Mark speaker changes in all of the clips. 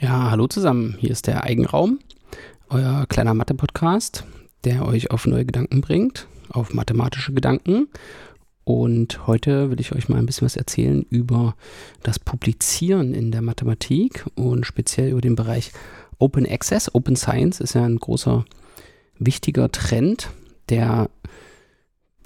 Speaker 1: Ja, hallo zusammen. Hier ist der Eigenraum, euer kleiner Mathe-Podcast, der euch auf neue Gedanken bringt, auf mathematische Gedanken. Und heute will ich euch mal ein bisschen was erzählen über das Publizieren in der Mathematik und speziell über den Bereich Open Access. Open Science ist ja ein großer, wichtiger Trend, der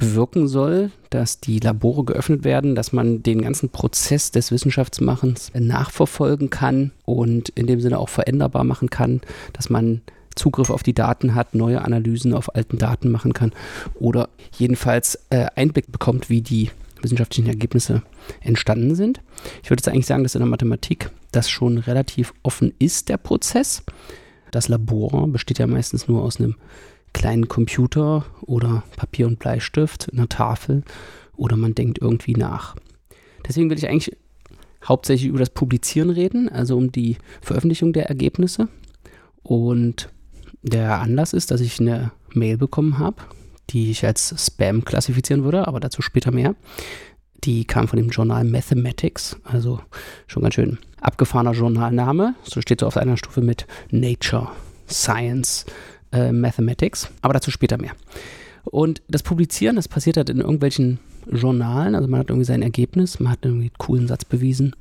Speaker 1: bewirken soll, dass die Labore geöffnet werden, dass man den ganzen Prozess des Wissenschaftsmachens nachverfolgen kann und in dem Sinne auch veränderbar machen kann, dass man Zugriff auf die Daten hat, neue Analysen auf alten Daten machen kann oder jedenfalls äh, Einblick bekommt, wie die wissenschaftlichen Ergebnisse entstanden sind. Ich würde jetzt eigentlich sagen, dass in der Mathematik das schon relativ offen ist, der Prozess. Das Labor besteht ja meistens nur aus einem kleinen Computer oder Papier und Bleistift, einer Tafel oder man denkt irgendwie nach. Deswegen will ich eigentlich hauptsächlich über das Publizieren reden, also um die Veröffentlichung der Ergebnisse. Und der Anlass ist, dass ich eine Mail bekommen habe, die ich als Spam klassifizieren würde, aber dazu später mehr. Die kam von dem Journal Mathematics, also schon ganz schön abgefahrener Journalname. So steht so auf einer Stufe mit Nature, Science, äh, Mathematics, aber dazu später mehr. Und das Publizieren, das passiert halt in irgendwelchen Journalen, also man hat irgendwie sein Ergebnis, man hat irgendwie einen coolen Satz bewiesen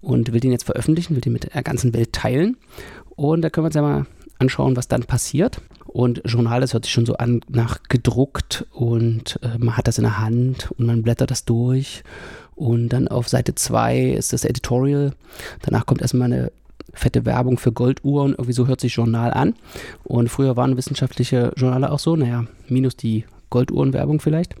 Speaker 1: und will den jetzt veröffentlichen, will den mit der ganzen Welt teilen. Und da können wir uns ja mal anschauen, was dann passiert. Und Journal, das hört sich schon so an nach gedruckt und äh, man hat das in der Hand und man blättert das durch. Und dann auf Seite 2 ist das Editorial. Danach kommt erstmal eine fette Werbung für Golduhren. Irgendwie so hört sich Journal an. Und früher waren wissenschaftliche Journale auch so, naja, minus die Golduhrenwerbung vielleicht.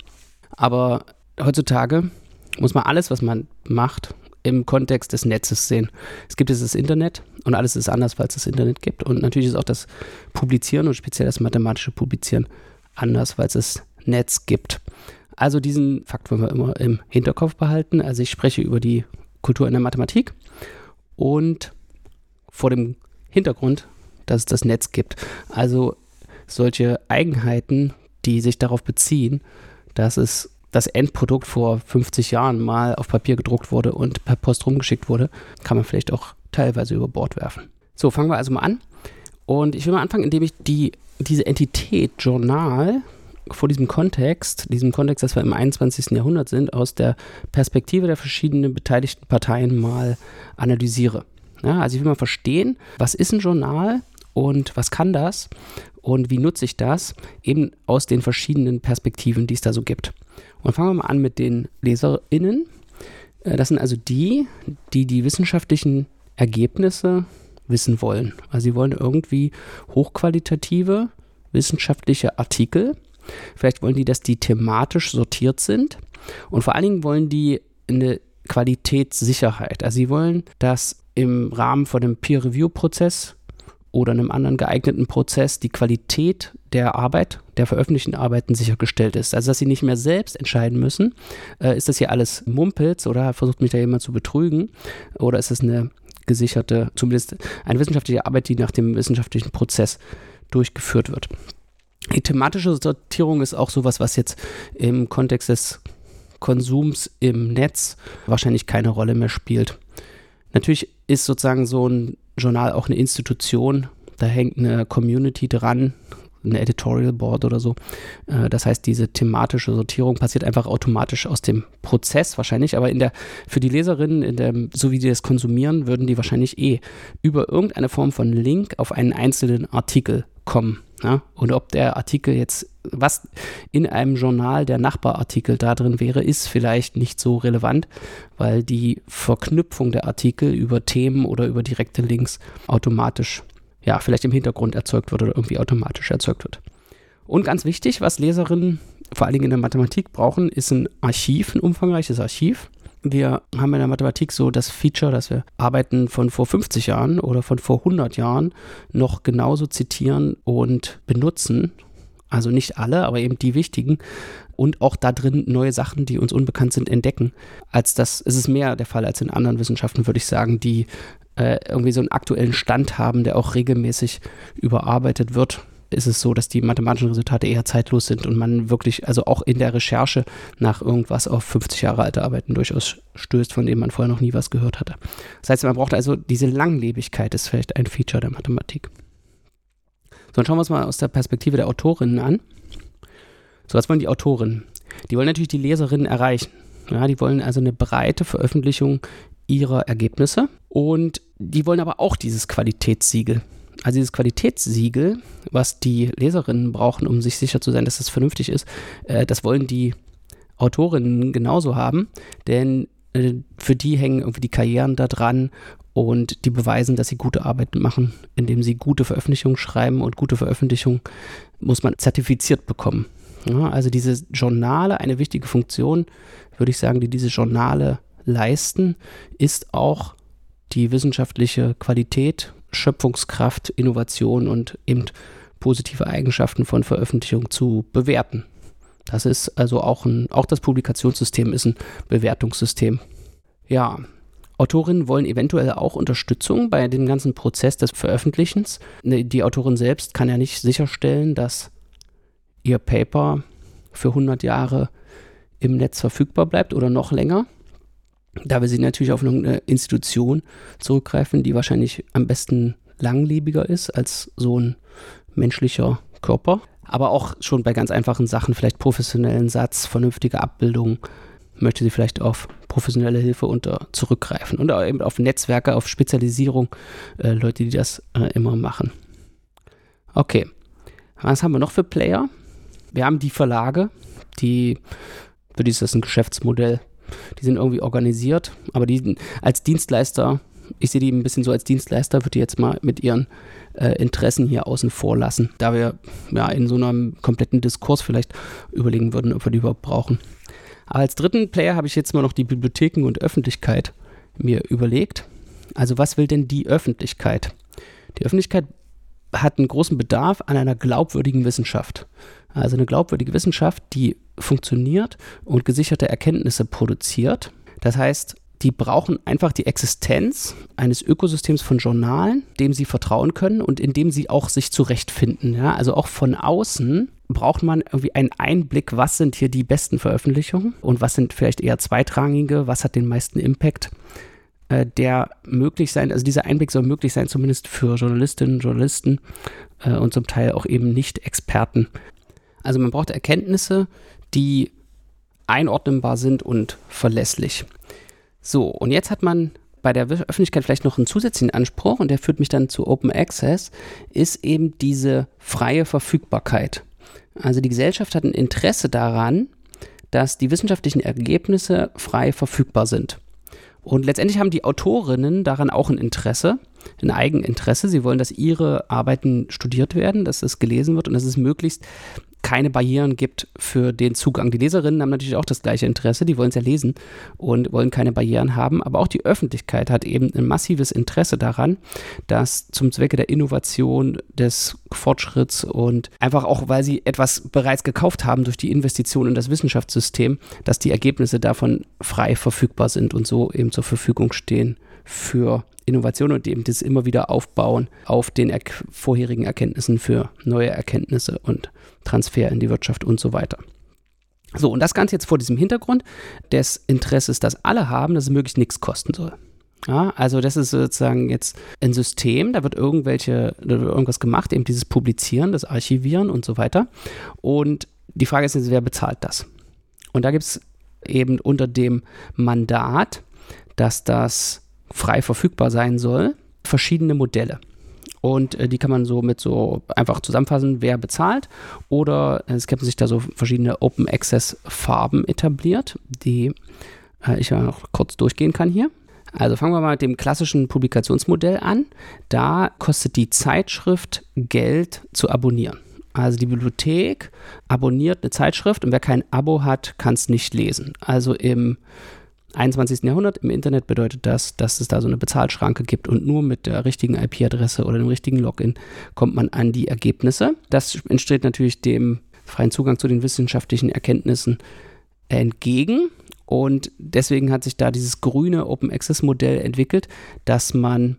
Speaker 1: Aber heutzutage muss man alles, was man macht, im Kontext des Netzes sehen. Es gibt jetzt das Internet und alles ist anders, weil es das Internet gibt. Und natürlich ist auch das Publizieren und speziell das mathematische Publizieren anders, weil es das Netz gibt. Also diesen Fakt wollen wir immer im Hinterkopf behalten. Also ich spreche über die Kultur in der Mathematik und vor dem Hintergrund, dass es das Netz gibt. Also solche Eigenheiten, die sich darauf beziehen, dass es das Endprodukt vor 50 Jahren mal auf Papier gedruckt wurde und per Post rumgeschickt wurde, kann man vielleicht auch teilweise über Bord werfen. So, fangen wir also mal an. Und ich will mal anfangen, indem ich die, diese Entität Journal vor diesem Kontext, diesem Kontext, dass wir im 21. Jahrhundert sind, aus der Perspektive der verschiedenen beteiligten Parteien mal analysiere. Ja, also ich will mal verstehen, was ist ein Journal und was kann das und wie nutze ich das, eben aus den verschiedenen Perspektiven, die es da so gibt. Und fangen wir mal an mit den LeserInnen. Äh, das sind also die, die die wissenschaftlichen Ergebnisse wissen wollen. Also sie wollen irgendwie hochqualitative wissenschaftliche Artikel. Vielleicht wollen die, dass die thematisch sortiert sind. Und vor allen Dingen wollen die eine Qualitätssicherheit. Also sie wollen, dass im Rahmen von einem Peer-Review-Prozess oder einem anderen geeigneten Prozess die Qualität der Arbeit, der veröffentlichten Arbeiten sichergestellt ist. Also dass sie nicht mehr selbst entscheiden müssen, äh, ist das hier alles Mumpels oder versucht mich da jemand zu betrügen oder ist es eine gesicherte, zumindest eine wissenschaftliche Arbeit, die nach dem wissenschaftlichen Prozess durchgeführt wird. Die thematische Sortierung ist auch sowas, was jetzt im Kontext des Konsums im Netz wahrscheinlich keine Rolle mehr spielt. Natürlich ist sozusagen so ein Journal auch eine Institution. Da hängt eine Community dran, ein Editorial Board oder so. Äh, das heißt, diese thematische Sortierung passiert einfach automatisch aus dem Prozess wahrscheinlich, aber in der, für die Leserinnen, in der, so wie die das konsumieren, würden die wahrscheinlich eh über irgendeine Form von Link auf einen einzelnen Artikel kommen. Ja? Und ob der Artikel jetzt, was in einem Journal der Nachbarartikel da drin wäre, ist vielleicht nicht so relevant, weil die Verknüpfung der Artikel über Themen oder über direkte Links automatisch, ja, vielleicht im Hintergrund erzeugt wird oder irgendwie automatisch erzeugt wird. Und ganz wichtig, was Leserinnen vor allen Dingen in der Mathematik brauchen, ist ein Archiv, ein umfangreiches Archiv. Wir haben in der Mathematik so das Feature, dass wir Arbeiten von vor 50 Jahren oder von vor 100 Jahren noch genauso zitieren und benutzen. Also nicht alle, aber eben die wichtigen. Und auch da drin neue Sachen, die uns unbekannt sind, entdecken. Als das ist es mehr der Fall als in anderen Wissenschaften, würde ich sagen, die äh, irgendwie so einen aktuellen Stand haben, der auch regelmäßig überarbeitet wird ist es so, dass die mathematischen Resultate eher zeitlos sind und man wirklich, also auch in der Recherche nach irgendwas auf 50 Jahre alte Arbeiten durchaus stößt, von denen man vorher noch nie was gehört hatte. Das heißt, man braucht also diese Langlebigkeit, ist vielleicht ein Feature der Mathematik. So, dann schauen wir uns mal aus der Perspektive der Autorinnen an. So, was wollen die Autorinnen? Die wollen natürlich die Leserinnen erreichen. Ja, die wollen also eine breite Veröffentlichung ihrer Ergebnisse und die wollen aber auch dieses Qualitätssiegel. Also dieses Qualitätssiegel, was die Leserinnen brauchen, um sich sicher zu sein, dass das vernünftig ist, äh, das wollen die Autorinnen genauso haben, denn äh, für die hängen irgendwie die Karrieren da dran und die beweisen, dass sie gute Arbeit machen, indem sie gute Veröffentlichungen schreiben und gute Veröffentlichungen muss man zertifiziert bekommen. Ja, also diese Journale, eine wichtige Funktion, würde ich sagen, die diese Journale leisten, ist auch die wissenschaftliche Qualität, Schöpfungskraft, Innovation und eben positive Eigenschaften von Veröffentlichungen zu bewerten. Das ist also auch ein, auch das Publikationssystem ist ein Bewertungssystem. Ja, Autorinnen wollen eventuell auch Unterstützung bei dem ganzen Prozess des Veröffentlichens. Ne, die Autorin selbst kann ja nicht sicherstellen, dass ihr Paper für 100 Jahre im Netz verfügbar bleibt oder noch länger. Da will sie natürlich auf eine Institution zurückgreifen, die wahrscheinlich am besten langlebiger ist als so ein menschlicher Körper. Aber auch schon bei ganz einfachen Sachen, vielleicht professionellen Satz, vernünftige Abbildung, möchte sie vielleicht auf professionelle Hilfe unter zurückgreifen und eben auf Netzwerke, auf Spezialisierung, äh, Leute, die das äh, immer machen. Okay, was haben wir noch für Player? Wir haben die Verlage, die, für die ist das ein Geschäftsmodell die sind irgendwie organisiert, aber die als Dienstleister, ich sehe die ein bisschen so als Dienstleister, würde ich jetzt mal mit ihren äh, Interessen hier außen vor lassen, da wir ja in so einem kompletten Diskurs vielleicht überlegen würden, ob wir die überhaupt brauchen. Aber als dritten Player habe ich jetzt mal noch die Bibliotheken und Öffentlichkeit mir überlegt. Also was will denn die Öffentlichkeit? Die Öffentlichkeit hat einen großen Bedarf an einer glaubwürdigen Wissenschaft. Also eine glaubwürdige Wissenschaft, die funktioniert und gesicherte Erkenntnisse produziert. Das heißt, die brauchen einfach die Existenz eines Ökosystems von Journalen, dem sie vertrauen können und in dem sie auch sich zurechtfinden. Ja? Also auch von außen braucht man irgendwie einen Einblick, was sind hier die besten Veröffentlichungen und was sind vielleicht eher zweitrangige, was hat den meisten Impact, äh, der möglich sein, also dieser Einblick soll möglich sein, zumindest für Journalistinnen, Journalisten äh, und zum Teil auch eben Nicht-Experten, also man braucht Erkenntnisse, die einordnbar sind und verlässlich. So, und jetzt hat man bei der Öffentlichkeit vielleicht noch einen zusätzlichen Anspruch, und der führt mich dann zu Open Access, ist eben diese freie Verfügbarkeit. Also die Gesellschaft hat ein Interesse daran, dass die wissenschaftlichen Ergebnisse frei verfügbar sind. Und letztendlich haben die Autorinnen daran auch ein Interesse, ein Eigeninteresse. Sie wollen, dass ihre Arbeiten studiert werden, dass es gelesen wird und dass es möglichst keine Barrieren gibt für den Zugang. Die Leserinnen haben natürlich auch das gleiche Interesse, die wollen es ja lesen und wollen keine Barrieren haben, aber auch die Öffentlichkeit hat eben ein massives Interesse daran, dass zum Zwecke der Innovation, des Fortschritts und einfach auch, weil sie etwas bereits gekauft haben durch die Investition in das Wissenschaftssystem, dass die Ergebnisse davon frei verfügbar sind und so eben zur Verfügung stehen für Innovation und eben das immer wieder aufbauen auf den er vorherigen Erkenntnissen für neue Erkenntnisse und Transfer in die Wirtschaft und so weiter. So, und das Ganze jetzt vor diesem Hintergrund des Interesses, das alle haben, dass es möglichst nichts kosten soll. Ja, also das ist sozusagen jetzt ein System, da wird irgendwelche, da wird irgendwas gemacht, eben dieses Publizieren, das Archivieren und so weiter. Und die Frage ist jetzt, wer bezahlt das? Und da gibt es eben unter dem Mandat, dass das frei verfügbar sein soll, verschiedene Modelle. Und äh, die kann man so mit so einfach zusammenfassen, wer bezahlt. Oder es haben sich da so verschiedene Open Access Farben etabliert, die äh, ich ja noch kurz durchgehen kann hier. Also fangen wir mal mit dem klassischen Publikationsmodell an. Da kostet die Zeitschrift Geld zu abonnieren. Also die Bibliothek abonniert eine Zeitschrift und wer kein Abo hat, kann es nicht lesen. Also im 21. Jahrhundert im Internet bedeutet das, dass es da so eine Bezahlschranke gibt und nur mit der richtigen IP-Adresse oder dem richtigen Login kommt man an die Ergebnisse. Das entsteht natürlich dem freien Zugang zu den wissenschaftlichen Erkenntnissen entgegen. Und deswegen hat sich da dieses grüne Open Access Modell entwickelt, dass man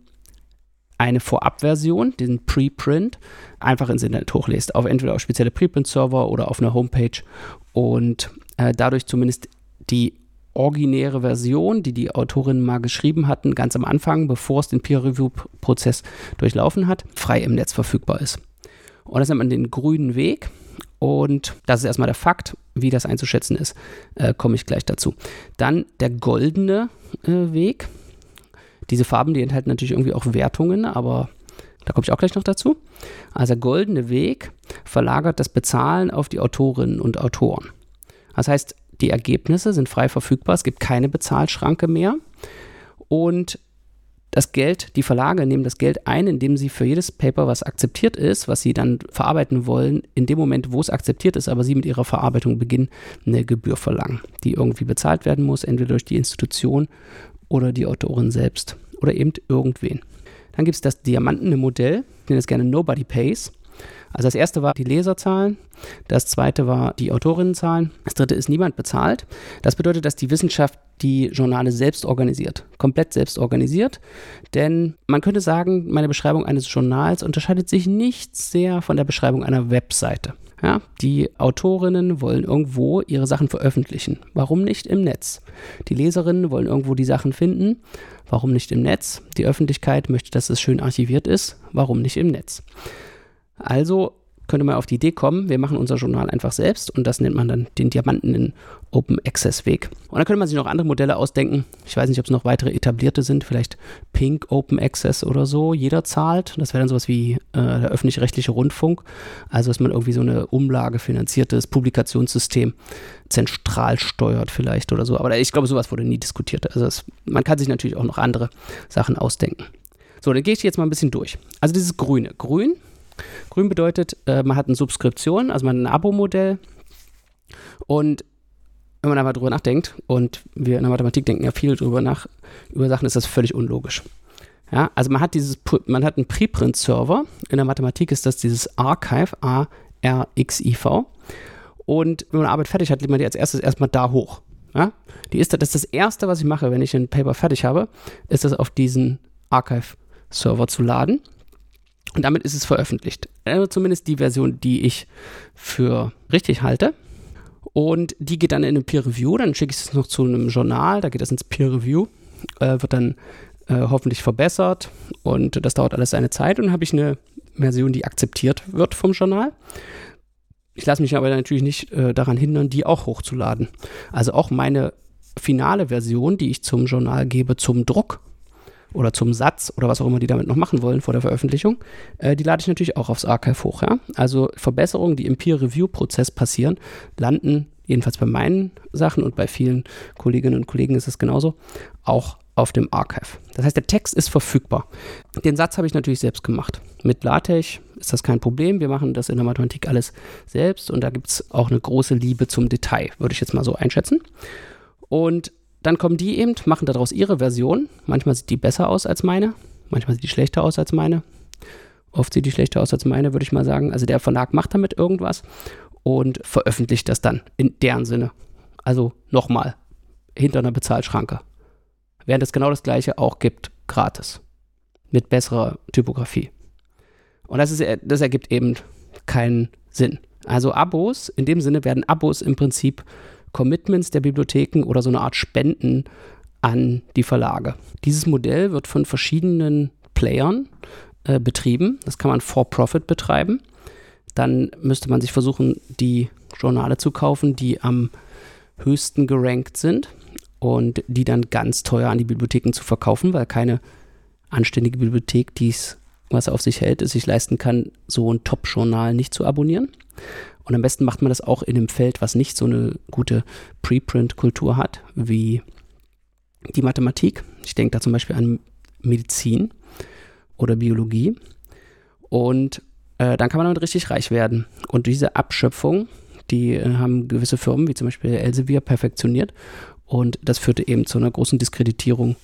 Speaker 1: eine Vorabversion, den Preprint, einfach ins Internet hochlest. Auf entweder auf spezielle Preprint-Server oder auf einer Homepage und äh, dadurch zumindest die originäre Version, die die Autorinnen mal geschrieben hatten, ganz am Anfang, bevor es den Peer-Review-Prozess durchlaufen hat, frei im Netz verfügbar ist. Und das nennt man den grünen Weg. Und das ist erstmal der Fakt, wie das einzuschätzen ist, äh, komme ich gleich dazu. Dann der goldene äh, Weg. Diese Farben, die enthalten natürlich irgendwie auch Wertungen, aber da komme ich auch gleich noch dazu. Also der goldene Weg verlagert das Bezahlen auf die Autorinnen und Autoren. Das heißt, die Ergebnisse sind frei verfügbar, es gibt keine Bezahlschranke mehr und das Geld, die Verlage nehmen das Geld ein, indem sie für jedes Paper, was akzeptiert ist, was sie dann verarbeiten wollen, in dem Moment, wo es akzeptiert ist, aber sie mit ihrer Verarbeitung beginnen, eine Gebühr verlangen, die irgendwie bezahlt werden muss, entweder durch die Institution oder die Autorin selbst oder eben irgendwen. Dann gibt es das diamantene Modell, ich nenne es gerne Nobody Pays. Also das erste war die Leserzahlen, das zweite war die Autorinnenzahlen, das dritte ist niemand bezahlt. Das bedeutet, dass die Wissenschaft die Journale selbst organisiert, komplett selbst organisiert. Denn man könnte sagen, meine Beschreibung eines Journals unterscheidet sich nicht sehr von der Beschreibung einer Webseite. Ja, die Autorinnen wollen irgendwo ihre Sachen veröffentlichen. Warum nicht im Netz? Die Leserinnen wollen irgendwo die Sachen finden. Warum nicht im Netz? Die Öffentlichkeit möchte, dass es schön archiviert ist. Warum nicht im Netz? Also könnte man auf die Idee kommen, wir machen unser Journal einfach selbst und das nennt man dann den Diamanten Open Access Weg. Und dann könnte man sich noch andere Modelle ausdenken. Ich weiß nicht, ob es noch weitere etablierte sind, vielleicht Pink Open Access oder so. Jeder zahlt. Das wäre dann sowas wie äh, der öffentlich-rechtliche Rundfunk. Also, dass man irgendwie so eine umlagefinanziertes Publikationssystem zentral steuert vielleicht oder so. Aber ich glaube, sowas wurde nie diskutiert. Also, das, man kann sich natürlich auch noch andere Sachen ausdenken. So, dann gehe ich jetzt mal ein bisschen durch. Also dieses Grüne. Grün Grün bedeutet, äh, man hat eine Subskription, also man hat ein Abo-Modell. Und wenn man aber drüber nachdenkt, und wir in der Mathematik denken ja viel drüber nach, über Sachen ist das völlig unlogisch. Ja, also man hat dieses, man hat einen Preprint-Server. In der Mathematik ist das dieses Archive, A-R-X-I-V. Und wenn man Arbeit fertig hat, lädt man die als erstes erstmal da hoch. Ja? Die ist, das ist das erste, was ich mache, wenn ich ein Paper fertig habe, ist das auf diesen Archive-Server zu laden. Und damit ist es veröffentlicht. Also zumindest die Version, die ich für richtig halte. Und die geht dann in eine Peer Review. Dann schicke ich es noch zu einem Journal. Da geht das ins Peer Review. Äh, wird dann äh, hoffentlich verbessert. Und das dauert alles seine Zeit. Und dann habe ich eine Version, die akzeptiert wird vom Journal. Ich lasse mich aber natürlich nicht äh, daran hindern, die auch hochzuladen. Also auch meine finale Version, die ich zum Journal gebe, zum Druck, oder zum Satz oder was auch immer die damit noch machen wollen vor der Veröffentlichung, äh, die lade ich natürlich auch aufs Archive hoch. Ja? Also Verbesserungen, die im Peer-Review-Prozess passieren, landen jedenfalls bei meinen Sachen und bei vielen Kolleginnen und Kollegen ist es genauso, auch auf dem Archive. Das heißt, der Text ist verfügbar. Den Satz habe ich natürlich selbst gemacht. Mit LaTeX ist das kein Problem. Wir machen das in der Mathematik alles selbst und da gibt es auch eine große Liebe zum Detail, würde ich jetzt mal so einschätzen. Und dann kommen die eben, machen daraus ihre Version. Manchmal sieht die besser aus als meine, manchmal sieht die schlechter aus als meine. Oft sieht die schlechter aus als meine, würde ich mal sagen. Also der Verlag macht damit irgendwas und veröffentlicht das dann in deren Sinne. Also nochmal, hinter einer Bezahlschranke. Während es genau das gleiche auch gibt, gratis. Mit besserer Typografie. Und das, ist, das ergibt eben keinen Sinn. Also Abos, in dem Sinne werden Abos im Prinzip Commitments der Bibliotheken oder so eine Art Spenden an die Verlage. Dieses Modell wird von verschiedenen Playern äh, betrieben. Das kann man for Profit betreiben. Dann müsste man sich versuchen, die Journale zu kaufen, die am höchsten gerankt sind und die dann ganz teuer an die Bibliotheken zu verkaufen, weil keine anständige Bibliothek dies, was auf sich hält, es sich leisten kann, so ein Top-Journal nicht zu abonnieren. Und am besten macht man das auch in einem Feld, was nicht so eine gute Preprint-Kultur hat, wie die Mathematik. Ich denke da zum Beispiel an Medizin oder Biologie. Und äh, dann kann man damit richtig reich werden. Und diese Abschöpfung, die äh, haben gewisse Firmen, wie zum Beispiel Elsevier, perfektioniert. Und das führte eben zu einer großen Diskreditierung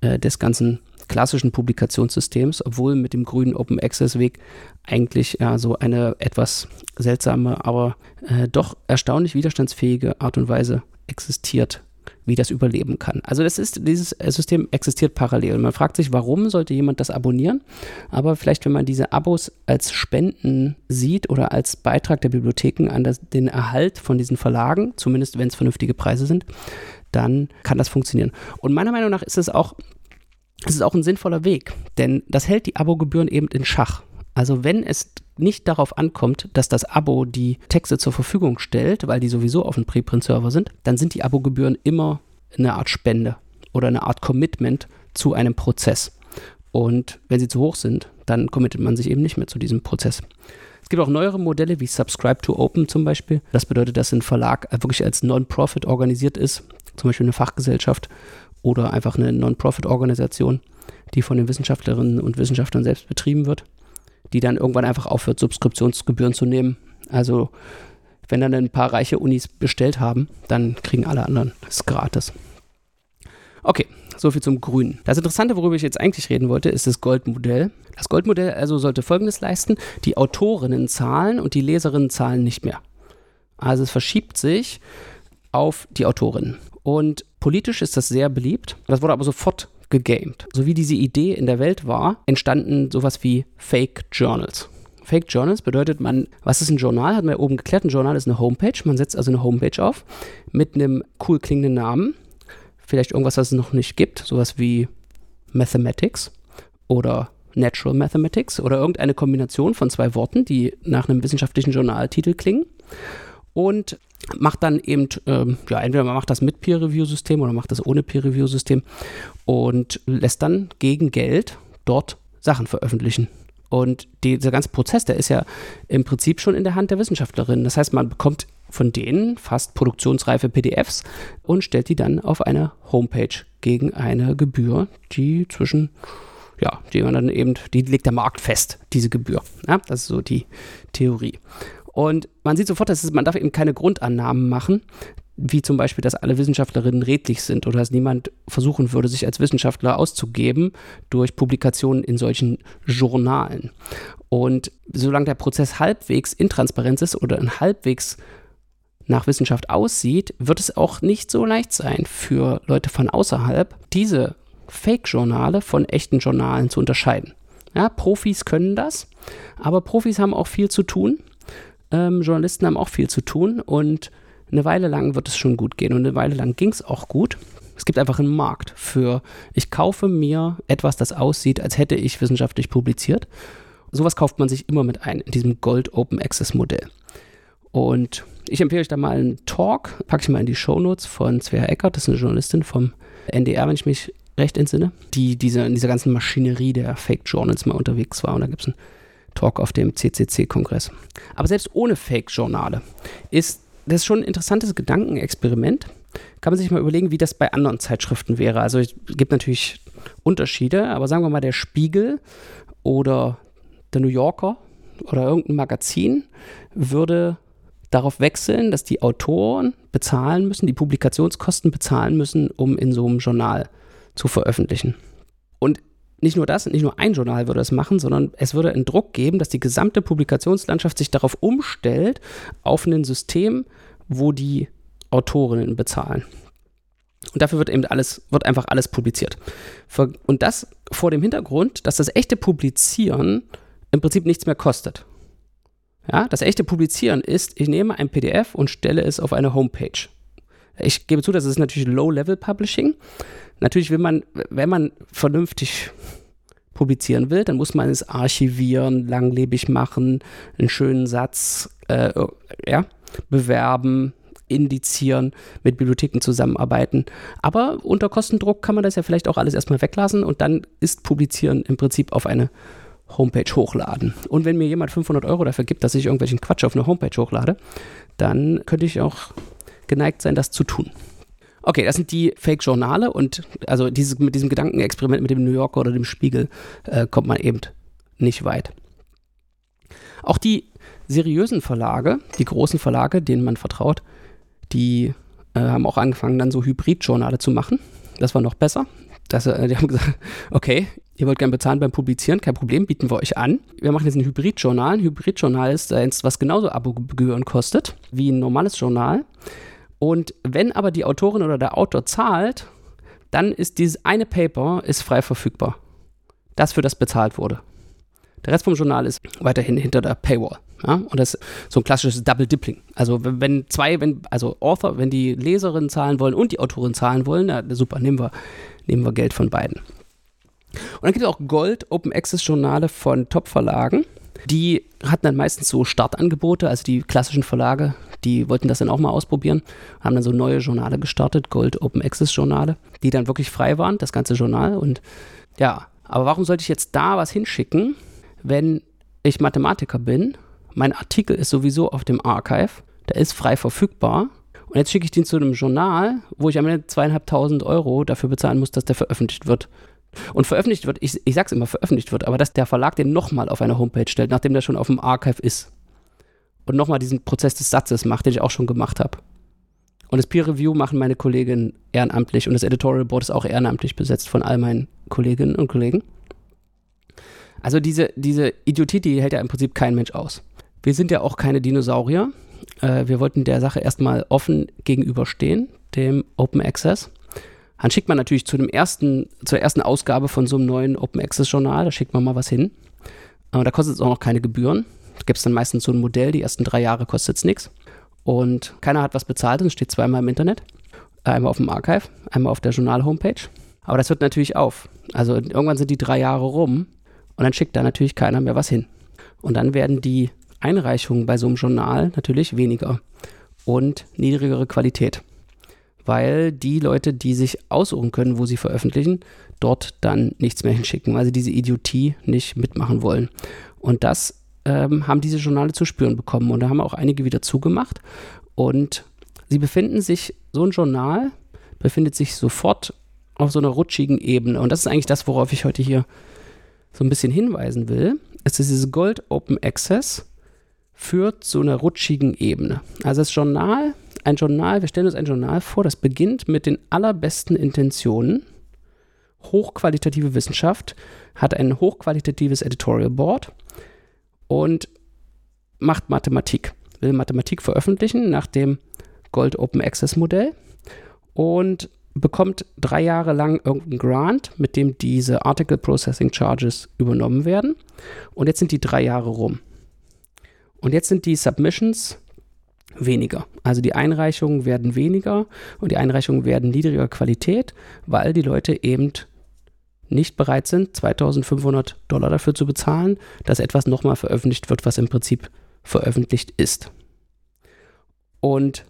Speaker 1: äh, des ganzen klassischen Publikationssystems, obwohl mit dem grünen Open Access Weg eigentlich ja so eine etwas seltsame, aber äh, doch erstaunlich widerstandsfähige Art und Weise existiert wie das überleben kann. Also das ist, dieses System existiert parallel. Man fragt sich, warum sollte jemand das abonnieren? Aber vielleicht, wenn man diese Abos als Spenden sieht oder als Beitrag der Bibliotheken an das, den Erhalt von diesen Verlagen, zumindest wenn es vernünftige Preise sind, dann kann das funktionieren. Und meiner Meinung nach ist es auch, es ist auch ein sinnvoller Weg, denn das hält die Abogebühren eben in Schach. Also wenn es nicht darauf ankommt, dass das Abo die Texte zur Verfügung stellt, weil die sowieso auf dem Preprint-Server sind, dann sind die Abogebühren immer eine Art Spende oder eine Art Commitment zu einem Prozess. Und wenn sie zu hoch sind, dann committet man sich eben nicht mehr zu diesem Prozess. Es gibt auch neuere Modelle wie Subscribe to Open zum Beispiel. Das bedeutet, dass ein Verlag wirklich als Non-Profit organisiert ist, zum Beispiel eine Fachgesellschaft oder einfach eine Non-Profit-Organisation, die von den Wissenschaftlerinnen und Wissenschaftlern selbst betrieben wird die dann irgendwann einfach aufhört, Subskriptionsgebühren zu nehmen. Also wenn dann ein paar reiche Unis bestellt haben, dann kriegen alle anderen es gratis. Okay, soviel zum Grünen. Das Interessante, worüber ich jetzt eigentlich reden wollte, ist das Goldmodell. Das Goldmodell also sollte Folgendes leisten. Die Autorinnen zahlen und die Leserinnen zahlen nicht mehr. Also es verschiebt sich auf die Autorinnen. Und politisch ist das sehr beliebt. Das wurde aber sofort gegamed. So wie diese Idee in der Welt war, entstanden sowas wie Fake Journals. Fake Journals bedeutet man, was ist ein Journal? Hat man ja oben geklärt, ein Journal ist eine Homepage. Man setzt also eine Homepage auf mit einem cool klingenden Namen. Vielleicht irgendwas, was es noch nicht gibt, sowas wie Mathematics oder Natural Mathematics oder irgendeine Kombination von zwei Worten, die nach einem wissenschaftlichen Journaltitel klingen. Und macht dann eben, ähm, ja, entweder man macht das mit Peer-Review-System oder macht das ohne Peer-Review-System und lässt dann gegen Geld dort Sachen veröffentlichen. Und die, dieser ganze Prozess, der ist ja im Prinzip schon in der Hand der Wissenschaftlerinnen. Das heißt, man bekommt von denen fast produktionsreife PDFs und stellt die dann auf eine Homepage gegen eine Gebühr, die zwischen, ja, die man dann eben, die legt der Markt fest, diese Gebühr. Ja, das ist so die Theorie. Und man sieht sofort, dass es, man darf eben keine Grundannahmen machen, wie zum Beispiel, dass alle Wissenschaftlerinnen redlich sind oder dass niemand versuchen würde, sich als Wissenschaftler auszugeben durch Publikationen in solchen Journalen. Und solange der Prozess halbwegs intransparent ist oder halbwegs nach Wissenschaft aussieht, wird es auch nicht so leicht sein für Leute von außerhalb, diese Fake-Journale von echten Journalen zu unterscheiden. Ja, Profis können das, aber Profis haben auch viel zu tun ähm, Journalisten haben auch viel zu tun und eine Weile lang wird es schon gut gehen und eine Weile lang ging es auch gut. Es gibt einfach einen Markt für, ich kaufe mir etwas, das aussieht, als hätte ich wissenschaftlich publiziert. Sowas kauft man sich immer mit ein in diesem Gold Open Access Modell. Und ich empfehle euch da mal einen Talk, packe ich mal in die Show Notes von Svea Eckert, das ist eine Journalistin vom NDR, wenn ich mich recht entsinne, die diese, in dieser ganzen Maschinerie der Fake Journals mal unterwegs war. Und da gibt es einen Talk auf dem CCC-Kongress. Aber selbst ohne Fake-Journale ist das schon ein interessantes Gedankenexperiment. Kann man sich mal überlegen, wie das bei anderen Zeitschriften wäre. Also es gibt natürlich Unterschiede, aber sagen wir mal, der Spiegel oder der New Yorker oder irgendein Magazin würde darauf wechseln, dass die Autoren bezahlen müssen, die Publikationskosten bezahlen müssen, um in so einem Journal zu veröffentlichen. Und nicht nur das, nicht nur ein Journal würde es machen, sondern es würde einen Druck geben, dass die gesamte Publikationslandschaft sich darauf umstellt, auf ein System, wo die Autorinnen bezahlen. Und dafür wird eben alles, wird einfach alles publiziert. Und das vor dem Hintergrund, dass das echte Publizieren im Prinzip nichts mehr kostet. Ja, das echte Publizieren ist, ich nehme ein PDF und stelle es auf eine Homepage. Ich gebe zu, das ist natürlich Low-Level-Publishing. Natürlich will man, wenn man vernünftig publizieren will, dann muss man es archivieren, langlebig machen, einen schönen Satz äh, ja, bewerben, indizieren, mit Bibliotheken zusammenarbeiten. Aber unter Kostendruck kann man das ja vielleicht auch alles erstmal weglassen und dann ist Publizieren im Prinzip auf eine Homepage hochladen. Und wenn mir jemand 500 Euro dafür gibt, dass ich irgendwelchen Quatsch auf eine Homepage hochlade, dann könnte ich auch geneigt sein, das zu tun. Okay, das sind die Fake-Journale und also dieses, mit diesem Gedankenexperiment mit dem New Yorker oder dem Spiegel äh, kommt man eben nicht weit. Auch die seriösen Verlage, die großen Verlage, denen man vertraut, die äh, haben auch angefangen, dann so Hybrid-Journale zu machen. Das war noch besser. Das, äh, die haben gesagt, okay, ihr wollt gerne bezahlen beim Publizieren, kein Problem, bieten wir euch an. Wir machen jetzt ein Hybrid-Journal. Ein Hybrid-Journal ist eins, was genauso Abogebühren kostet wie ein normales Journal. Und wenn aber die Autorin oder der Autor zahlt, dann ist dieses eine Paper ist frei verfügbar. Das für das bezahlt wurde. Der Rest vom Journal ist weiterhin hinter der Paywall. Ja? Und das ist so ein klassisches Double Dippling. Also wenn zwei, wenn, also Author, wenn die Leserinnen zahlen wollen und die Autorin zahlen wollen, na, super, nehmen wir, nehmen wir Geld von beiden. Und dann gibt es auch Gold Open Access Journale von Top-Verlagen. Die hatten dann meistens so Startangebote, also die klassischen Verlage, die wollten das dann auch mal ausprobieren, haben dann so neue Journale gestartet, Gold Open Access Journale, die dann wirklich frei waren, das ganze Journal. Und ja, aber warum sollte ich jetzt da was hinschicken, wenn ich Mathematiker bin? Mein Artikel ist sowieso auf dem Archive, der ist frei verfügbar. Und jetzt schicke ich den zu einem Journal, wo ich am Ende zweieinhalbtausend Euro dafür bezahlen muss, dass der veröffentlicht wird. Und veröffentlicht wird, ich, ich sag's immer, veröffentlicht wird, aber dass der Verlag den nochmal auf eine Homepage stellt, nachdem der schon auf dem Archive ist. Und nochmal diesen Prozess des Satzes macht, den ich auch schon gemacht habe. Und das Peer Review machen meine Kolleginnen ehrenamtlich und das Editorial Board ist auch ehrenamtlich besetzt von all meinen Kolleginnen und Kollegen. Also diese, diese Idiotie, die hält ja im Prinzip kein Mensch aus. Wir sind ja auch keine Dinosaurier. Äh, wir wollten der Sache erstmal offen gegenüberstehen, dem Open Access. Dann schickt man natürlich zu dem ersten, zur ersten Ausgabe von so einem neuen Open Access Journal, da schickt man mal was hin. Aber da kostet es auch noch keine Gebühren. Da gibt es dann meistens so ein Modell, die ersten drei Jahre kostet es nichts. Und keiner hat was bezahlt und es steht zweimal im Internet. Einmal auf dem Archive, einmal auf der Journal-Homepage. Aber das hört natürlich auf. Also irgendwann sind die drei Jahre rum und dann schickt da natürlich keiner mehr was hin. Und dann werden die Einreichungen bei so einem Journal natürlich weniger und niedrigere Qualität weil die Leute, die sich aussuchen können, wo sie veröffentlichen, dort dann nichts mehr hinschicken, weil sie diese Idiotie nicht mitmachen wollen. Und das ähm, haben diese Journale zu spüren bekommen und da haben auch einige wieder zugemacht. Und sie befinden sich, so ein Journal befindet sich sofort auf so einer rutschigen Ebene. Und das ist eigentlich das, worauf ich heute hier so ein bisschen hinweisen will. Es ist dieses Gold Open Access führt zu einer rutschigen Ebene. Also das Journal ein Journal, wir stellen uns ein Journal vor, das beginnt mit den allerbesten Intentionen. Hochqualitative Wissenschaft hat ein hochqualitatives Editorial Board und macht Mathematik. Will Mathematik veröffentlichen nach dem Gold Open Access Modell und bekommt drei Jahre lang irgendeinen Grant, mit dem diese Article Processing Charges übernommen werden. Und jetzt sind die drei Jahre rum. Und jetzt sind die Submissions weniger. Also die Einreichungen werden weniger und die Einreichungen werden niedriger Qualität, weil die Leute eben nicht bereit sind, 2500 Dollar dafür zu bezahlen, dass etwas nochmal veröffentlicht wird, was im Prinzip veröffentlicht ist. Und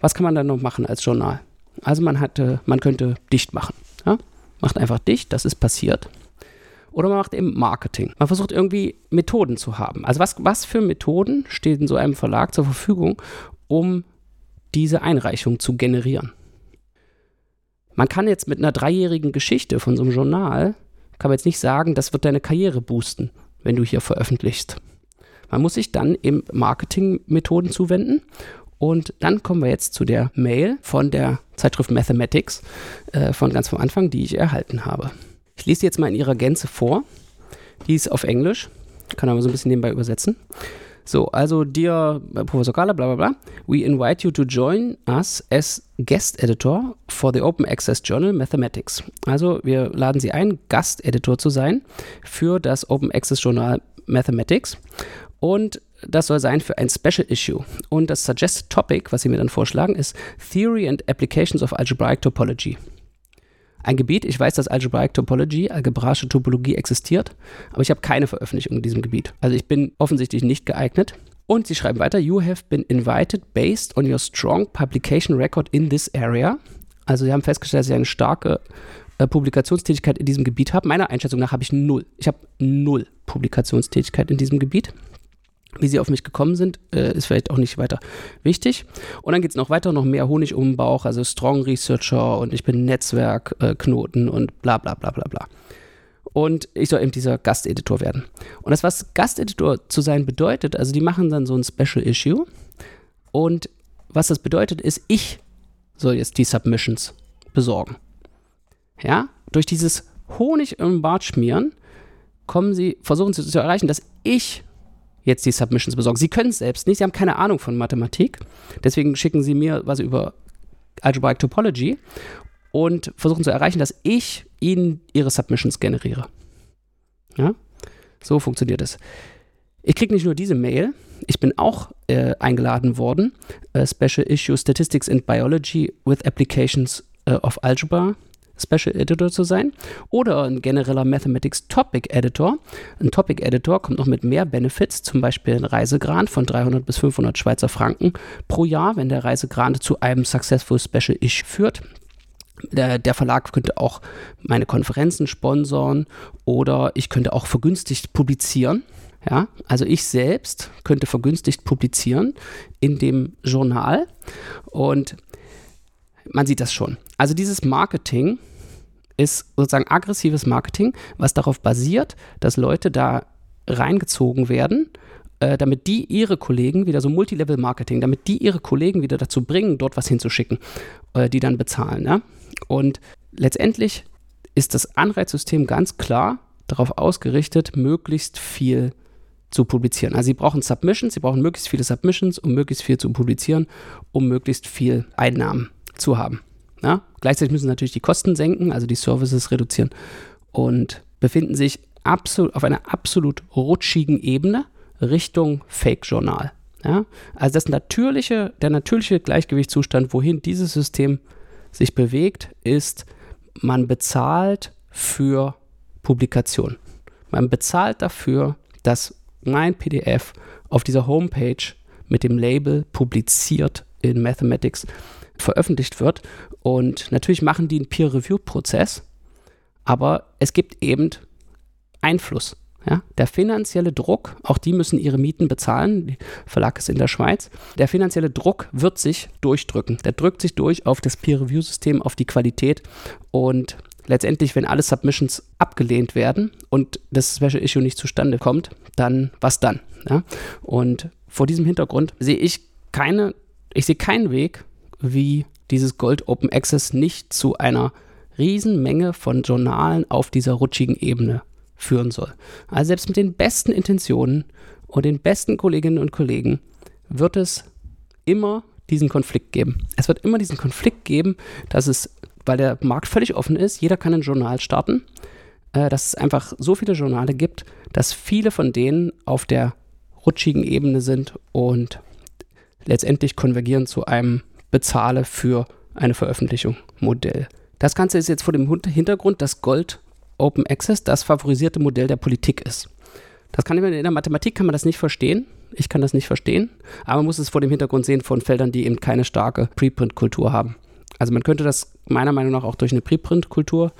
Speaker 1: was kann man dann noch machen als Journal? Also man hatte, man könnte dicht machen. Ja? Macht einfach dicht, das ist passiert. Oder man macht eben Marketing. Man versucht irgendwie Methoden zu haben. Also was, was für Methoden stehen in so einem Verlag zur Verfügung, um diese Einreichung zu generieren? Man kann jetzt mit einer dreijährigen Geschichte von so einem Journal, kann man jetzt nicht sagen, das wird deine Karriere boosten, wenn du hier veröffentlichst. Man muss sich dann eben Marketingmethoden zuwenden und dann kommen wir jetzt zu der Mail von der Zeitschrift Mathematics äh, von ganz vom Anfang, die ich erhalten habe. Ich lese die jetzt mal in ihrer Gänze vor. Die ist auf Englisch. Kann aber so ein bisschen nebenbei übersetzen. So, also dear Professor Kala, bla bla bla, we invite you to join us as guest editor for the Open Access Journal Mathematics. Also wir laden Sie ein, Gasteditor zu sein für das Open Access Journal Mathematics. Und das soll sein für ein Special Issue. Und das Suggested Topic, was Sie mir dann vorschlagen, ist Theory and Applications of Algebraic Topology ein Gebiet. Ich weiß, dass Algebraic Topology, algebraische Topologie existiert, aber ich habe keine Veröffentlichung in diesem Gebiet. Also ich bin offensichtlich nicht geeignet. Und sie schreiben weiter, you have been invited based on your strong publication record in this area. Also sie haben festgestellt, dass sie eine starke äh, Publikationstätigkeit in diesem Gebiet haben. Meiner Einschätzung nach habe ich null. Ich habe null Publikationstätigkeit in diesem Gebiet. Wie sie auf mich gekommen sind, äh, ist vielleicht auch nicht weiter wichtig. Und dann geht es noch weiter, noch mehr Honig um den Bauch, also Strong Researcher und ich bin Netzwerkknoten äh, und bla bla bla bla bla. Und ich soll eben dieser Gasteditor werden. Und das, was Gasteditor zu sein bedeutet, also die machen dann so ein Special Issue. Und was das bedeutet, ist, ich soll jetzt die Submissions besorgen. Ja, durch dieses Honig im Bart schmieren, kommen sie, versuchen sie zu erreichen, dass ich jetzt die Submissions besorgen. Sie können es selbst nicht, Sie haben keine Ahnung von Mathematik. Deswegen schicken Sie mir was über Algebraic Topology und versuchen zu erreichen, dass ich ihnen ihre Submissions generiere. Ja, so funktioniert es. Ich kriege nicht nur diese Mail, ich bin auch äh, eingeladen worden, äh, Special Issue Statistics and Biology with Applications äh, of Algebra Special Editor zu sein oder ein genereller Mathematics Topic Editor. Ein Topic Editor kommt noch mit mehr Benefits, zum Beispiel ein Reisegrant von 300 bis 500 Schweizer Franken pro Jahr, wenn der Reisegrant zu einem Successful Special Issue führt. Der, Verlag könnte auch meine Konferenzen sponsoren oder ich könnte auch vergünstigt publizieren. Ja, also ich selbst könnte vergünstigt publizieren in dem Journal und man sieht das schon. Also dieses Marketing ist sozusagen aggressives Marketing, was darauf basiert, dass Leute da reingezogen werden, äh, damit die ihre Kollegen, wieder so Multilevel-Marketing, damit die ihre Kollegen wieder dazu bringen, dort was hinzuschicken, äh, die dann bezahlen. Ja? Und letztendlich ist das Anreizsystem ganz klar darauf ausgerichtet, möglichst viel zu publizieren. Also sie brauchen Submissions, sie brauchen möglichst viele Submissions, um möglichst viel zu publizieren, um möglichst viel Einnahmen zu haben. Ja? Gleichzeitig müssen sie natürlich die Kosten senken, also die Services reduzieren und befinden sich absolut, auf einer absolut rutschigen Ebene Richtung Fake-Journal. Ja? Also das natürliche, der natürliche Gleichgewichtszustand, wohin dieses System sich bewegt, ist, man bezahlt für Publikation. Man bezahlt dafür, dass mein PDF auf dieser Homepage mit dem Label publiziert in Mathematics veröffentlicht wird. Und natürlich machen die einen Peer-Review-Prozess, aber es gibt eben Einfluss. Ja, der finanzielle Druck, auch die müssen ihre Mieten bezahlen, der Verlag ist in der Schweiz. Der finanzielle Druck wird sich durchdrücken. Der drückt sich durch auf das Peer-Review-System, auf die Qualität und letztendlich, wenn alle Submissions abgelehnt werden und das Special Issue nicht zustande kommt, dann was dann? Ja? Und vor diesem Hintergrund sehe ich keine, ich sehe keinen Weg, wie dieses Gold Open Access nicht zu einer Riesenmenge von Journalen auf dieser rutschigen Ebene führen soll. Also selbst mit den besten Intentionen und den besten Kolleginnen und Kollegen wird es immer diesen Konflikt geben. Es wird immer diesen Konflikt geben, dass es, weil der Markt völlig offen ist, jeder kann ein Journal starten, äh, dass es einfach so viele Journale gibt, dass viele von denen auf der rutschigen Ebene sind und letztendlich konvergieren zu einem bezahle für eine Veröffentlichung Modell. Das Ganze ist jetzt vor dem Hintergrund, dass Gold Open Access das favorisierte Modell der Politik ist. Das kann man in der Mathematik kann man das nicht verstehen. Ich kann das nicht verstehen, aber man muss es vor dem Hintergrund sehen von Feldern, die eben keine starke Preprint-Kultur haben. Also man könnte das meiner Meinung nach auch durch eine Preprint-Kultur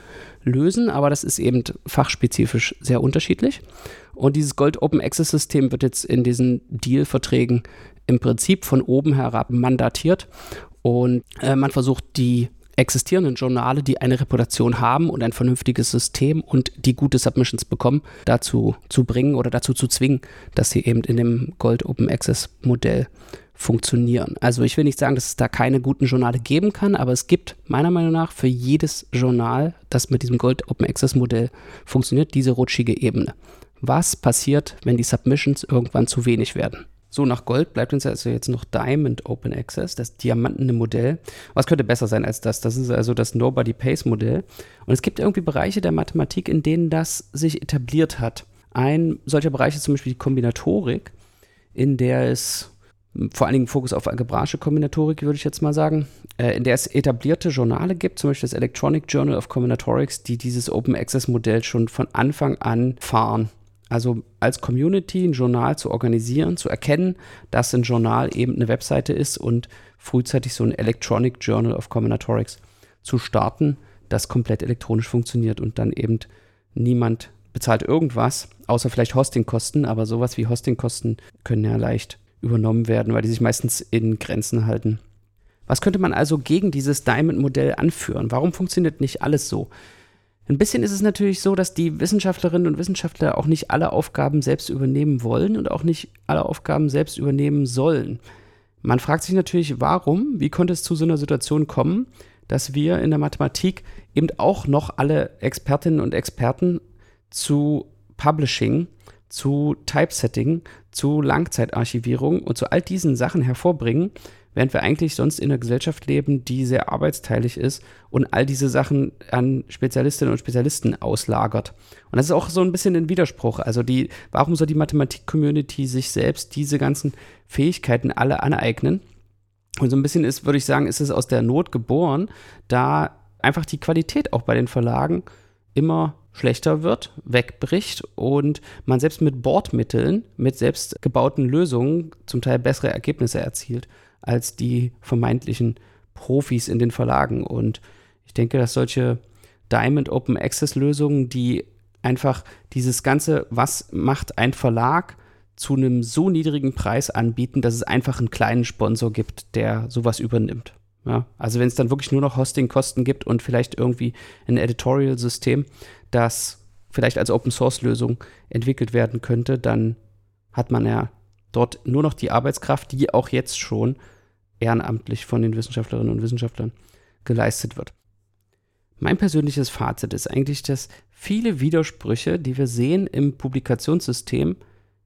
Speaker 1: lösen, aber das ist eben fachspezifisch sehr unterschiedlich. Und dieses Gold Open Access System wird jetzt in diesen Deal-Verträgen im Prinzip von oben herab mandatiert und äh, man versucht die existierenden Journale, die eine Reputation haben und ein vernünftiges System und die gute Submissions bekommen, dazu zu bringen oder dazu zu zwingen, dass sie eben in dem Gold Open Access Modell funktionieren. Also ich will nicht sagen, dass es da keine guten Journale geben kann, aber es gibt meiner Meinung nach für jedes Journal, das mit diesem Gold Open Access Modell funktioniert, diese rutschige Ebene. Was passiert, wenn die Submissions irgendwann zu wenig werden? So, nach Gold bleibt uns also jetzt noch Diamond Open Access, das diamantene Modell. Was könnte besser sein als das? Das ist also das Nobody Pays Modell. Und es gibt irgendwie Bereiche der Mathematik, in denen das sich etabliert hat. Ein solcher Bereich ist zum Beispiel die Kombinatorik, in der es vor allen Dingen Fokus auf algebraische Kombinatorik, würde ich jetzt mal sagen, äh, in der es etablierte Journale gibt, zum Beispiel das Electronic Journal of Combinatorics, die dieses Open Access Modell schon von Anfang an fahren. Also als Community ein Journal zu organisieren, zu erkennen, dass ein Journal eben eine Webseite ist und frühzeitig so ein Electronic Journal of Combinatorics zu starten, das komplett elektronisch funktioniert und dann eben niemand bezahlt irgendwas, außer vielleicht Hostingkosten, aber sowas wie Hostingkosten können ja leicht übernommen werden, weil die sich meistens in Grenzen halten. Was könnte man also gegen dieses Diamond-Modell anführen? Warum funktioniert nicht alles so? Ein bisschen ist es natürlich so, dass die Wissenschaftlerinnen und Wissenschaftler auch nicht alle Aufgaben selbst übernehmen wollen und auch nicht alle Aufgaben selbst übernehmen sollen. Man fragt sich natürlich, warum, wie konnte es zu so einer Situation kommen, dass wir in der Mathematik eben auch noch alle Expertinnen und Experten zu Publishing, zu Typesetting, zu Langzeitarchivierung und zu all diesen Sachen hervorbringen, während wir eigentlich sonst in einer Gesellschaft leben, die sehr arbeitsteilig ist und all diese Sachen an Spezialistinnen und Spezialisten auslagert. Und das ist auch so ein bisschen ein Widerspruch. Also die, warum soll die Mathematik-Community sich selbst diese ganzen Fähigkeiten alle aneignen? Und so ein bisschen ist, würde ich sagen, ist es aus der Not geboren, da einfach die Qualität auch bei den Verlagen immer schlechter wird, wegbricht und man selbst mit Bordmitteln, mit selbst gebauten Lösungen zum Teil bessere Ergebnisse erzielt als die vermeintlichen Profis in den Verlagen. Und ich denke, dass solche Diamond Open Access Lösungen, die einfach dieses ganze, was macht ein Verlag, zu einem so niedrigen Preis anbieten, dass es einfach einen kleinen Sponsor gibt, der sowas übernimmt. Ja, also wenn es dann wirklich nur noch Hostingkosten gibt und vielleicht irgendwie ein Editorial-System, das vielleicht als Open-Source-Lösung entwickelt werden könnte, dann hat man ja dort nur noch die Arbeitskraft, die auch jetzt schon ehrenamtlich von den Wissenschaftlerinnen und Wissenschaftlern geleistet wird. Mein persönliches Fazit ist eigentlich, dass viele Widersprüche, die wir sehen im Publikationssystem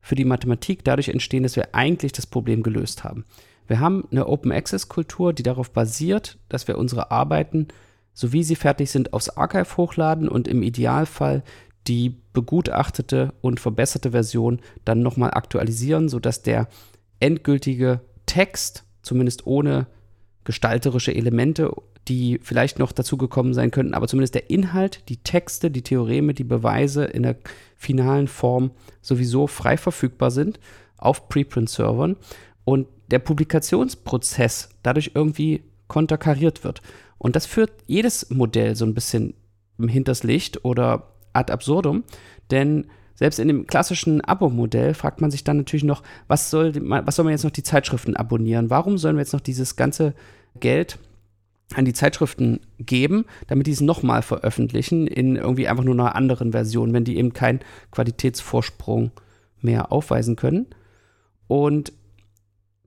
Speaker 1: für die Mathematik, dadurch entstehen, dass wir eigentlich das Problem gelöst haben. Wir haben eine Open Access Kultur, die darauf basiert, dass wir unsere Arbeiten, so wie sie fertig sind, aufs Archive hochladen und im Idealfall die begutachtete und verbesserte Version dann nochmal aktualisieren, sodass der endgültige Text, zumindest ohne gestalterische Elemente, die vielleicht noch dazugekommen sein könnten, aber zumindest der Inhalt, die Texte, die Theoreme, die Beweise in der finalen Form sowieso frei verfügbar sind auf Preprint-Servern und der Publikationsprozess dadurch irgendwie konterkariert wird. Und das führt jedes Modell so ein bisschen hinters Licht oder ad absurdum, denn selbst in dem klassischen Abo-Modell fragt man sich dann natürlich noch, was soll, was soll man jetzt noch die Zeitschriften abonnieren? Warum sollen wir jetzt noch dieses ganze Geld an die Zeitschriften geben, damit die es nochmal veröffentlichen in irgendwie einfach nur einer anderen Version, wenn die eben keinen Qualitätsvorsprung mehr aufweisen können. Und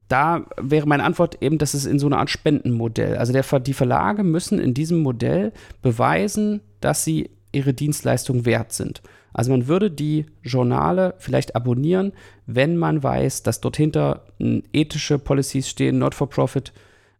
Speaker 1: da wäre meine Antwort eben, dass es in so einer Art Spendenmodell. Also der, die Verlage müssen in diesem Modell beweisen, dass sie ihre Dienstleistung wert sind. Also man würde die Journale vielleicht abonnieren, wenn man weiß, dass dort hinter ethische Policies stehen, not for profit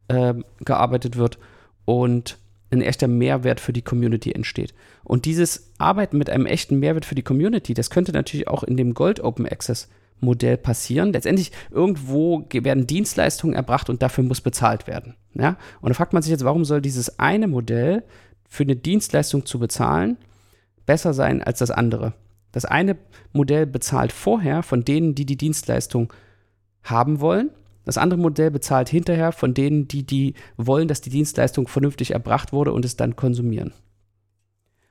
Speaker 1: äh, gearbeitet wird und ein echter Mehrwert für die Community entsteht. Und dieses Arbeiten mit einem echten Mehrwert für die Community, das könnte natürlich auch in dem Gold Open Access Modell passieren. Letztendlich irgendwo werden Dienstleistungen erbracht und dafür muss bezahlt werden. Ja? Und da fragt man sich jetzt, warum soll dieses eine Modell für eine Dienstleistung zu bezahlen besser sein als das andere? Das eine Modell bezahlt vorher von denen, die die Dienstleistung haben wollen. Das andere Modell bezahlt hinterher von denen, die, die wollen, dass die Dienstleistung vernünftig erbracht wurde und es dann konsumieren.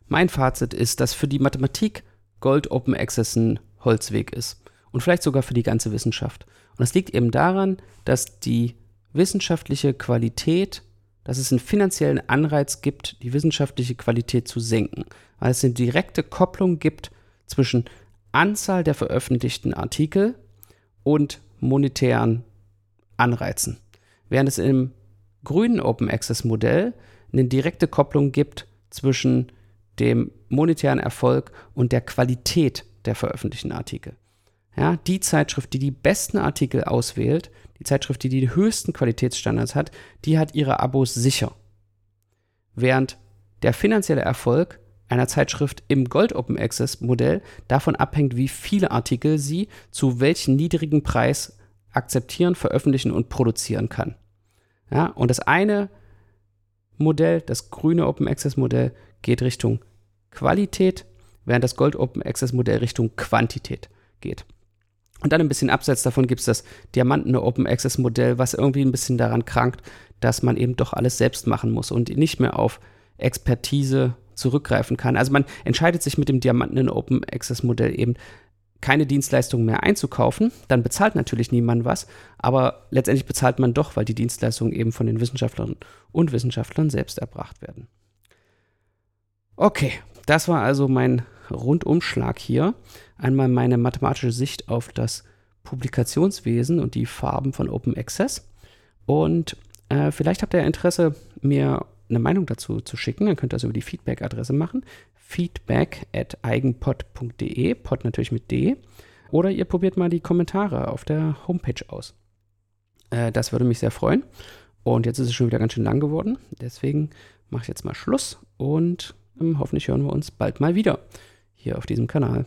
Speaker 1: Mein Fazit ist, dass für die Mathematik Gold Open Access ein Holzweg ist und vielleicht sogar für die ganze Wissenschaft. Und das liegt eben daran, dass die wissenschaftliche Qualität, dass es einen finanziellen Anreiz gibt, die wissenschaftliche Qualität zu senken, weil es eine direkte Kopplung gibt zwischen Anzahl der veröffentlichten Artikel und monetären Anreizen. Während es im grünen Open Access Modell eine direkte Kopplung gibt zwischen dem monetären Erfolg und der Qualität der veröffentlichten Artikel. Ja, die Zeitschrift, die die besten Artikel auswählt, die Zeitschrift, die die höchsten Qualitätsstandards hat, die hat ihre Abos sicher. Während der finanzielle Erfolg einer Zeitschrift im Gold Open Access Modell davon abhängt, wie viele Artikel sie zu welchem niedrigen Preis akzeptieren, veröffentlichen und produzieren kann. Ja, und das eine Modell, das grüne Open Access Modell, geht Richtung Qualität, während das Gold Open Access Modell Richtung Quantität geht. Und dann ein bisschen abseits davon gibt es das Diamantene Open Access Modell, was irgendwie ein bisschen daran krankt, dass man eben doch alles selbst machen muss und nicht mehr auf Expertise zurückgreifen kann. Also man entscheidet sich mit dem Diamantenen Open Access Modell eben keine Dienstleistungen mehr einzukaufen, dann bezahlt natürlich niemand was, aber letztendlich bezahlt man doch, weil die Dienstleistungen eben von den Wissenschaftlerinnen und Wissenschaftlern selbst erbracht werden. Okay, das war also mein Rundumschlag hier. Einmal meine mathematische Sicht auf das Publikationswesen und die Farben von Open Access. Und äh, vielleicht habt ihr Interesse, mir eine Meinung dazu zu schicken. Dann könnt ihr das über die Feedback-Adresse machen. Feedback at eigenpod.de, pod natürlich mit D. Oder ihr probiert mal die Kommentare auf der Homepage aus. Äh, das würde mich sehr freuen. Und jetzt ist es schon wieder ganz schön lang geworden. Deswegen mache ich jetzt mal Schluss und ähm, hoffentlich hören wir uns bald mal wieder hier auf diesem Kanal.